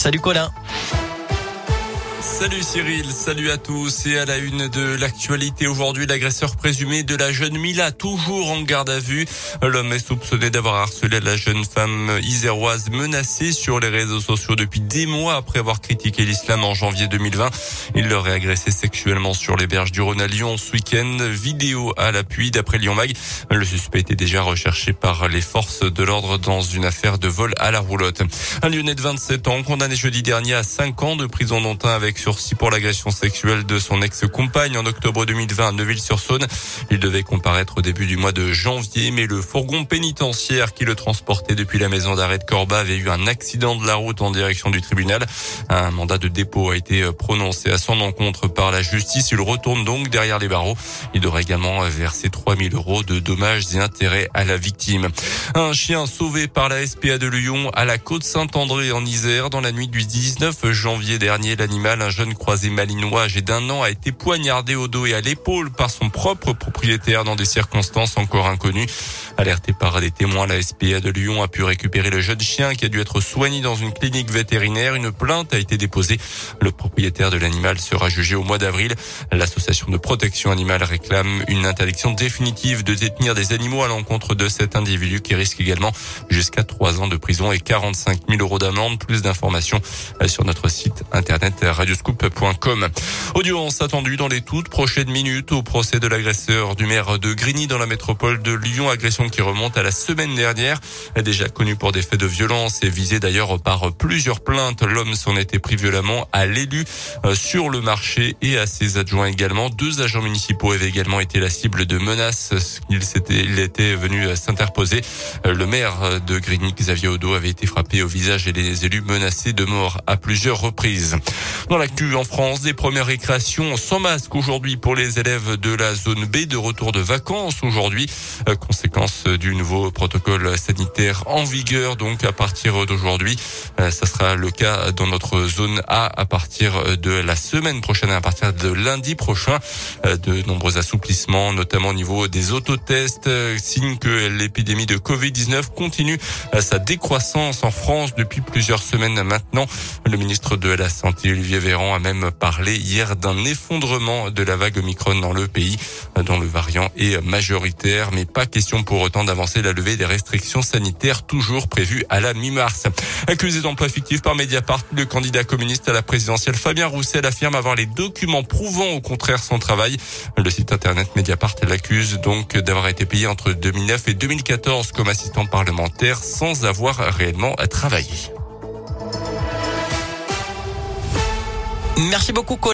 Salut Colin. Salut Cyril, salut à tous et à la une de l'actualité aujourd'hui, l'agresseur présumé de la jeune Mila, toujours en garde à vue. L'homme est soupçonné d'avoir harcelé la jeune femme iséroise menacée sur les réseaux sociaux depuis des mois après avoir critiqué l'islam en janvier 2020. Il l'aurait agressé sexuellement sur les berges du Rhône à Lyon ce week-end. Vidéo à l'appui d'après Lyon Mag. Le suspect était déjà recherché par les forces de l'ordre dans une affaire de vol à la roulotte. Un Lyonnais de 27 ans condamné jeudi dernier à 5 ans de prison dont un avec sursis pour l'agression sexuelle de son ex-compagne en octobre 2020 à Neuville-sur-Saône. Il devait comparaître au début du mois de janvier, mais le fourgon pénitentiaire qui le transportait depuis la maison d'arrêt de Corba avait eu un accident de la route en direction du tribunal. Un mandat de dépôt a été prononcé à son encontre par la justice. Il retourne donc derrière les barreaux. Il devrait également verser 3000 euros de dommages et intérêts à la victime. Un chien sauvé par la SPA de Lyon à la côte Saint-André en Isère dans la nuit du 19 janvier dernier. L'animal, un jeune croisé malinois âgé d'un an a été poignardé au dos et à l'épaule par son propre propriétaire dans des circonstances encore inconnues. Alerté par des témoins, la SPA de Lyon a pu récupérer le jeune chien qui a dû être soigné dans une clinique vétérinaire. Une plainte a été déposée. Le propriétaire de l'animal sera jugé au mois d'avril. L'association de protection animale réclame une interdiction définitive de détenir des animaux à l'encontre de cet individu qui risque également jusqu'à trois ans de prison et 45 000 euros d'amende. Plus d'informations sur notre site internet Audience attendue dans les toutes prochaines minutes au procès de l'agresseur du maire de Grigny dans la métropole de Lyon. Agression qui remonte à la semaine dernière. Déjà connu pour des faits de violence et visé d'ailleurs par plusieurs plaintes. L'homme s'en était pris violemment à l'élu euh, sur le marché et à ses adjoints également. Deux agents municipaux avaient également été la cible de menaces. Il il était venu s'interposer. Euh, le maire de Grigny, Xavier Odo, avait été frappé au visage et les élus menacés de mort à plusieurs reprises. L'actu en France, des premières récréations sans masque aujourd'hui pour les élèves de la zone B de retour de vacances aujourd'hui. Euh, conséquence du nouveau protocole sanitaire en vigueur donc à partir d'aujourd'hui. Euh, ça sera le cas dans notre zone A à partir de la semaine prochaine, à partir de lundi prochain. Euh, de nombreux assouplissements, notamment au niveau des autotests, signe que l'épidémie de Covid-19 continue sa décroissance en France depuis plusieurs semaines maintenant. Le ministre de la Santé, Olivier Véran, a même parlé hier d'un effondrement de la vague Omicron dans le pays, dont le variant est majoritaire, mais pas question pour autant d'avancer la levée des restrictions sanitaires toujours prévues à la mi-mars. Accusé d'emploi fictif par Mediapart, le candidat communiste à la présidentielle Fabien Roussel affirme avoir les documents prouvant au contraire son travail. Le site internet Mediapart l'accuse donc d'avoir été payé entre 2009 et 2014 comme assistant parlementaire sans avoir réellement travaillé. Merci beaucoup.